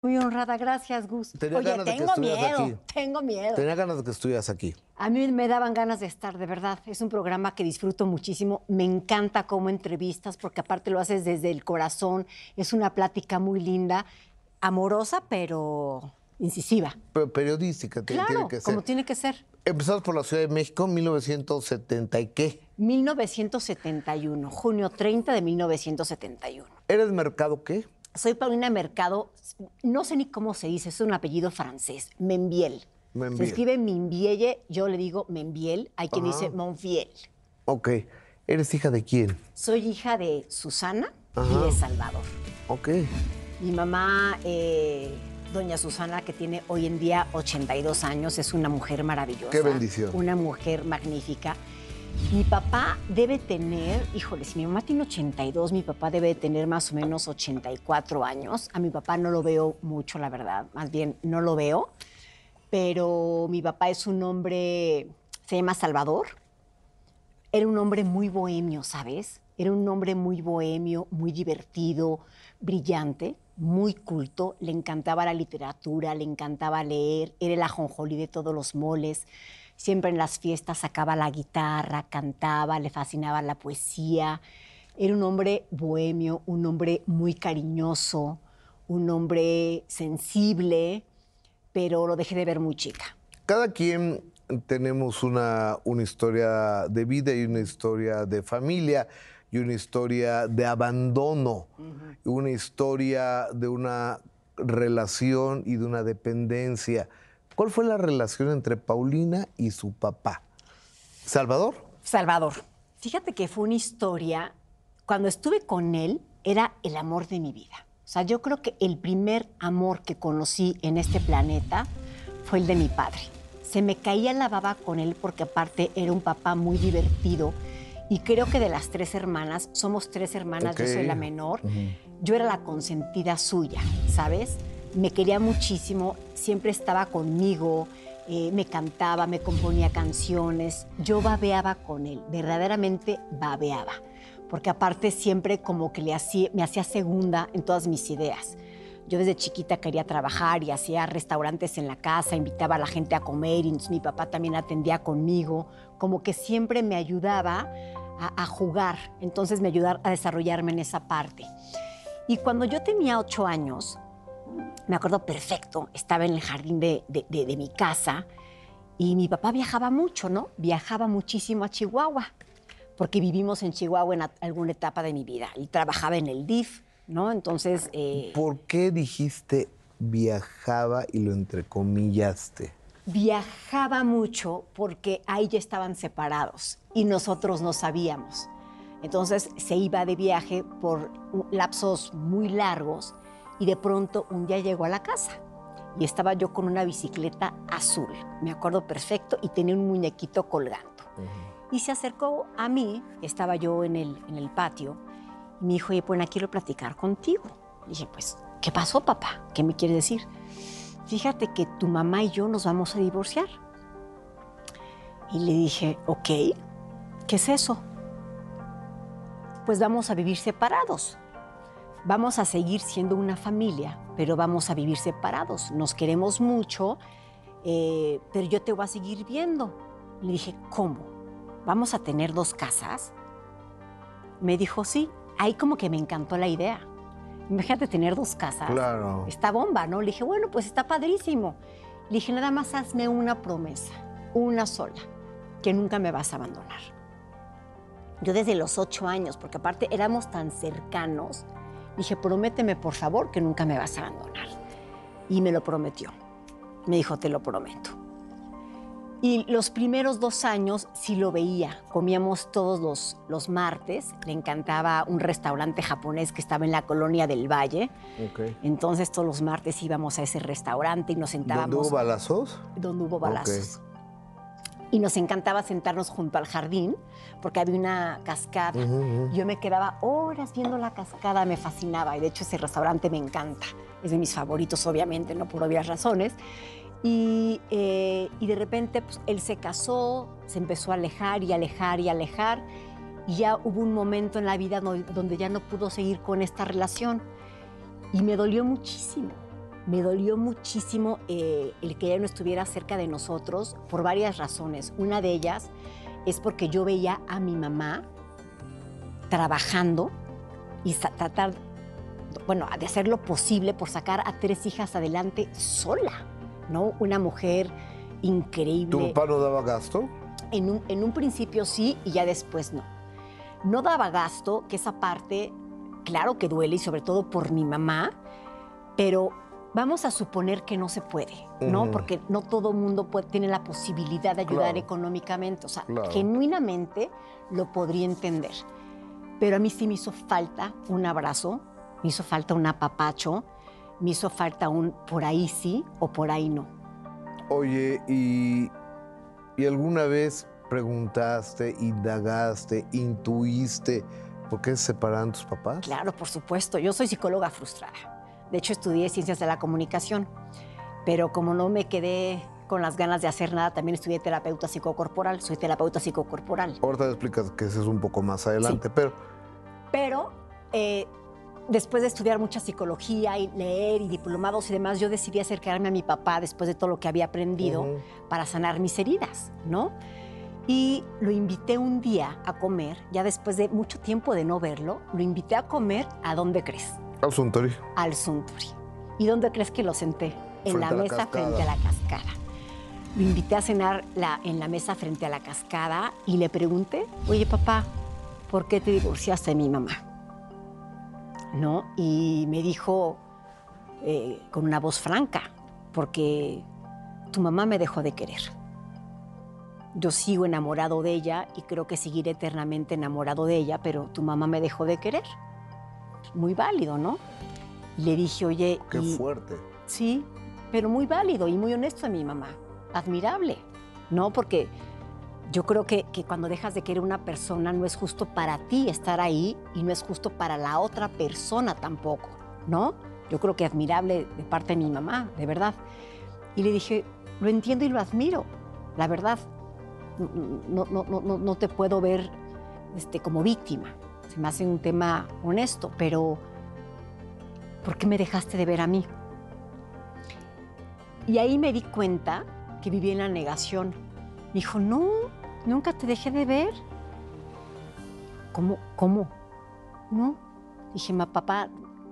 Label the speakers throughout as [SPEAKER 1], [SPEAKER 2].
[SPEAKER 1] Muy honrada, gracias, Gus.
[SPEAKER 2] Tenía
[SPEAKER 1] Oye,
[SPEAKER 2] ganas de que
[SPEAKER 1] tengo
[SPEAKER 2] estuvieras
[SPEAKER 1] miedo,
[SPEAKER 2] aquí.
[SPEAKER 1] tengo miedo.
[SPEAKER 2] Tenía ganas de que estuvieras aquí.
[SPEAKER 1] A mí me daban ganas de estar, de verdad. Es un programa que disfruto muchísimo. Me encanta cómo entrevistas, porque aparte lo haces desde el corazón. Es una plática muy linda, amorosa, pero incisiva.
[SPEAKER 2] Pero periodística tiene,
[SPEAKER 1] Claro,
[SPEAKER 2] tiene que ser.
[SPEAKER 1] como tiene que ser.
[SPEAKER 2] Empezamos por la Ciudad de México, 1970 y qué.
[SPEAKER 1] 1971, junio 30 de 1971.
[SPEAKER 2] ¿Eres mercado qué?
[SPEAKER 1] Soy Paulina Mercado, no sé ni cómo se dice, es un apellido francés, Membiel.
[SPEAKER 2] Membiel.
[SPEAKER 1] Se escribe Mimbielle, yo le digo Membiel, hay quien
[SPEAKER 2] Ajá.
[SPEAKER 1] dice Monfiel.
[SPEAKER 2] Ok. ¿Eres hija de quién?
[SPEAKER 1] Soy hija de Susana
[SPEAKER 2] Ajá.
[SPEAKER 1] y de Salvador.
[SPEAKER 2] Ok.
[SPEAKER 1] Mi mamá, eh, doña Susana, que tiene hoy en día 82 años, es una mujer maravillosa.
[SPEAKER 2] Qué bendición.
[SPEAKER 1] Una mujer magnífica. Mi papá debe tener, híjole, si mi mamá tiene 82, mi papá debe de tener más o menos 84 años. A mi papá no lo veo mucho, la verdad, más bien no lo veo. Pero mi papá es un hombre, se llama Salvador. Era un hombre muy bohemio, ¿sabes? Era un hombre muy bohemio, muy divertido, brillante, muy culto. Le encantaba la literatura, le encantaba leer. Era el ajonjolí de todos los moles. Siempre en las fiestas sacaba la guitarra, cantaba, le fascinaba la poesía. Era un hombre bohemio, un hombre muy cariñoso, un hombre sensible, pero lo dejé de ver muy chica.
[SPEAKER 2] Cada quien tenemos una, una historia de vida y una historia de familia y una historia de abandono, una historia de una relación y de una dependencia. ¿Cuál fue la relación entre Paulina y su papá? ¿Salvador?
[SPEAKER 1] Salvador. Fíjate que fue una historia, cuando estuve con él, era el amor de mi vida. O sea, yo creo que el primer amor que conocí en este planeta fue el de mi padre. Se me caía la baba con él porque aparte era un papá muy divertido y creo que de las tres hermanas, somos tres hermanas, yo soy la menor, yo era la consentida suya, ¿sabes? Me quería muchísimo, siempre estaba conmigo, eh, me cantaba, me componía canciones, yo babeaba con él, verdaderamente babeaba, porque aparte siempre como que le hacía, me hacía segunda en todas mis ideas. Yo desde chiquita quería trabajar y hacía restaurantes en la casa, invitaba a la gente a comer y mi papá también atendía conmigo, como que siempre me ayudaba a, jugar, entonces me ayudaba a desarrollarme en esa parte. Y cuando yo tenía ocho años, me acuerdo perfecto, estaba en el jardín de, de- mi casa y mi papá viajaba mucho, ¿no? Viajaba muchísimo a Chihuahua, porque vivimos en Chihuahua en alguna etapa de mi vida. Y trabajaba en el DIF, ¿no? Entonces, eh,
[SPEAKER 2] ¿Por qué dijiste viajaba y lo entrecomillaste?
[SPEAKER 1] Viajaba mucho porque ahí ya estaban separados y nosotros no sabíamos. Entonces se iba de viaje por lapsos muy largos y de pronto un día llegó a la casa y estaba yo con una bicicleta azul, me acuerdo perfecto, y tenía un muñequito colgando. Y se acercó a mí, estaba yo en el, en el patio, y me dijo, oye, pues quiero platicar contigo. Y dije, pues, ¿qué pasó, papá? ¿Qué me quieres decir? Fíjate que tu mamá y yo nos vamos a divorciar. Y le dije, ok, ¿qué es eso? Pues vamos a vivir separados. Vamos a seguir siendo una familia, pero vamos a vivir separados. Nos queremos mucho, eh, pero yo te voy a seguir viendo. Le dije, ¿cómo? ¿Vamos a tener dos casas? Me dijo, sí. Ahí como que me encantó la idea. Imagínate tener dos casas.
[SPEAKER 2] Claro.
[SPEAKER 1] Esta bomba, ¿no? Le dije, bueno, pues está padrísimo. Le dije, nada más hazme una promesa, una sola, que nunca me vas a abandonar. Yo desde los ocho años, porque aparte éramos tan cercanos, dije, prométeme por favor que nunca me vas a abandonar. Y me lo prometió. Me dijo, te lo prometo. Y los primeros dos años sí lo veía. Comíamos todos los, los martes. Le encantaba un restaurante japonés que estaba en la colonia del Valle.
[SPEAKER 2] Ok.
[SPEAKER 1] Entonces todos los martes íbamos a ese restaurante y nos sentábamos.
[SPEAKER 2] ¿Dónde hubo balazos?
[SPEAKER 1] donde hubo balazos. Y nos encantaba sentarnos junto al jardín porque había una cascada.
[SPEAKER 2] Ujú, ujú.
[SPEAKER 1] Yo me quedaba horas viendo la cascada, me fascinaba. Y de hecho ese restaurante me encanta. Es de mis favoritos, obviamente, no por obvias razones. Y, eh, y de repente pues, él se casó, se empezó a alejar y alejar y alejar. Y ya hubo un momento en la vida no- donde ya no pudo seguir con esta relación. Y me dolió muchísimo. me dolió muchísimo eh, el que ella no estuviera cerca de nosotros por varias razones. Una de ellas es porque yo veía a mi mamá trabajando y tratar, bueno, de hacer lo posible por sacar a tres hijas adelante sola, ¿no? Una mujer increíble.
[SPEAKER 2] ¿Tu papá no daba gasto?
[SPEAKER 1] En un, en un principio sí y ya después no. No daba gasto, que esa parte, claro que duele y sobre todo por mi mamá, pero vamos a suponer que no se puede, ¿no? Porque no todo mundo puede, tiene la posibilidad de ayudar económicamente. O sea, genuinamente lo podría entender. Pero a mí sí me hizo falta un abrazo, me hizo falta un apapacho, me hizo falta un por ahí sí o por ahí no.
[SPEAKER 2] Oye, ¿y, ¿y alguna vez preguntaste, indagaste, intuiste por qué se separaron tus papás?
[SPEAKER 1] Claro, por supuesto. Yo soy psicóloga frustrada. De hecho, estudié ciencias de la comunicación, pero como no me quedé con las ganas de hacer nada, también estudié terapeuta psicocorporal, soy terapeuta psicocorporal.
[SPEAKER 2] Ahorita te explicas que eso es un poco más adelante, pero...
[SPEAKER 1] Pero eh, después de estudiar mucha psicología y leer y diplomados y demás, yo decidí acercarme a mi papá después de todo lo que había aprendido para sanar mis heridas, ¿no? Y lo invité un día a comer, ya después de mucho tiempo de no verlo, lo invité a comer a dónde crees.
[SPEAKER 2] Al Suntory.
[SPEAKER 1] Al Suntory. ¿Y dónde crees que lo senté? En la mesa frente a la cascada. Lo invité a cenar la, en la mesa frente a la cascada y le pregunté, oye papá, ¿por qué te divorciaste de mi mamá? ¿No? Y me dijo eh, con una voz franca, porque tu mamá me dejó de querer. Yo sigo enamorado de ella y creo que seguiré eternamente enamorado de ella, pero tu mamá me dejó de querer muy válido, ¿no? le dije, oye...
[SPEAKER 2] Qué fuerte.
[SPEAKER 1] Sí, pero muy válido y muy honesto a mi mamá. Admirable, ¿no? Porque yo creo que, que, cuando dejas de querer una persona no es justo para ti estar ahí y no es justo para la otra persona tampoco, ¿no? Yo creo que admirable de parte de mi mamá, de verdad. Y le dije, lo entiendo y lo admiro, la verdad. No, no, no, no te puedo ver este, como víctima se me hace un tema honesto, pero ¿por qué me dejaste de ver a mí? Y ahí me di cuenta que vivía en la negación. Me dijo, no, nunca te dejé de ver. ¿Cómo? ¿Cómo? No. Dije, ma, papá,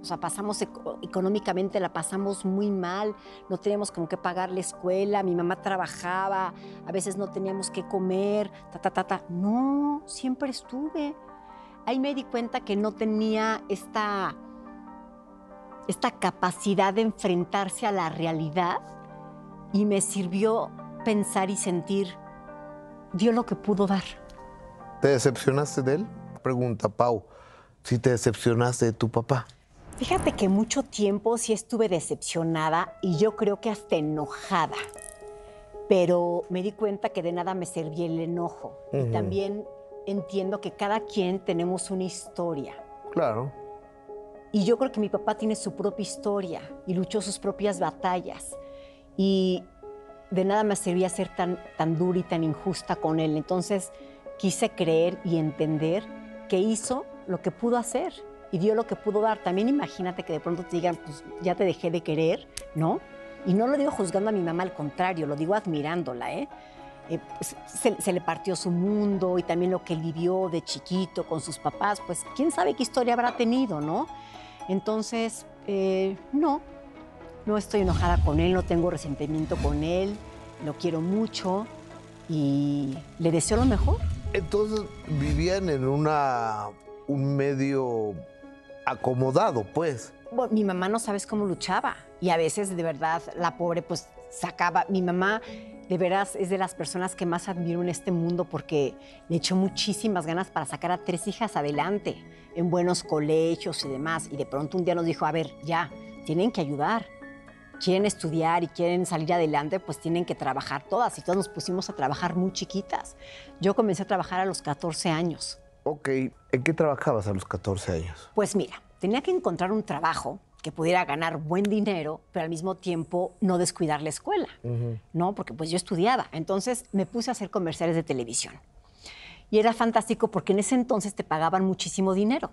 [SPEAKER 1] o sea, pasamos económicamente, la pasamos muy mal, no teníamos con qué pagar la escuela, mi mamá trabajaba, a veces no teníamos qué comer, ta, ta, ta, ta. No, siempre estuve ahí me di cuenta que no tenía esta, esta capacidad de enfrentarse a la realidad y me sirvió pensar y sentir, dio lo que pudo dar.
[SPEAKER 2] ¿Te decepcionaste de él? Pregunta Pau, si te decepcionaste de tu papá.
[SPEAKER 1] Fíjate que mucho tiempo sí estuve decepcionada y yo creo que hasta enojada. Pero me di cuenta que de nada me servía el enojo. Y también entiendo que cada quien tenemos una historia.
[SPEAKER 2] Claro.
[SPEAKER 1] Y yo creo que mi papá tiene su propia historia y luchó sus propias batallas. Y de nada me servía ser tan, tan dura y tan injusta con él. Entonces quise creer y entender que hizo lo que pudo hacer y dio lo que pudo dar. También imagínate que de pronto te digan, pues ya te dejé de querer, ¿no? Y no lo digo juzgando a mi mamá, al contrario, lo digo admirándola, ¿eh? Eh, pues, se, le partió su mundo y también lo que vivió de chiquito con sus papás, pues quién sabe qué historia habrá tenido, ¿no? Entonces, eh, no, no estoy enojada con él, no tengo resentimiento con él, lo quiero mucho y le deseo lo mejor.
[SPEAKER 2] Entonces, vivían en una, un medio acomodado, pues.
[SPEAKER 1] mi mamá no sabes cómo luchaba y a veces de verdad la pobre pues sacaba, mi mamá de veras es de las personas que más admiro en este mundo porque le echó muchísimas ganas para sacar a tres hijas adelante en buenos colegios y demás. Y de pronto un día nos dijo, a ver, ya, tienen que ayudar. Quieren estudiar y quieren salir adelante, pues tienen que trabajar todas. Y todas nos pusimos a trabajar muy chiquitas. Yo comencé a trabajar a los 14 años.
[SPEAKER 2] Ok, ¿en qué trabajabas a los 14 años?
[SPEAKER 1] Pues mira, tenía que encontrar un trabajo que pudiera ganar buen dinero, pero al mismo tiempo no descuidar la escuela, ¿no? Porque pues yo estudiaba. Entonces me puse a hacer comerciales de televisión. Y era fantástico porque en ese entonces te pagaban muchísimo dinero.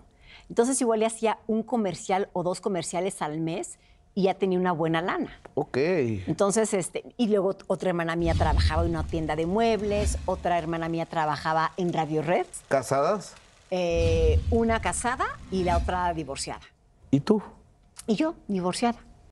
[SPEAKER 1] Entonces igual le hacía un comercial o dos comerciales al mes y ya tenía una buena lana.
[SPEAKER 2] Ok.
[SPEAKER 1] Entonces, este, y luego otra hermana mía trabajaba en una tienda de muebles, otra hermana mía trabajaba en Radio Red,
[SPEAKER 2] ¿Casadas?
[SPEAKER 1] eh, una casada y la otra divorciada.
[SPEAKER 2] ¿Y tú?
[SPEAKER 1] Y yo, divorciada.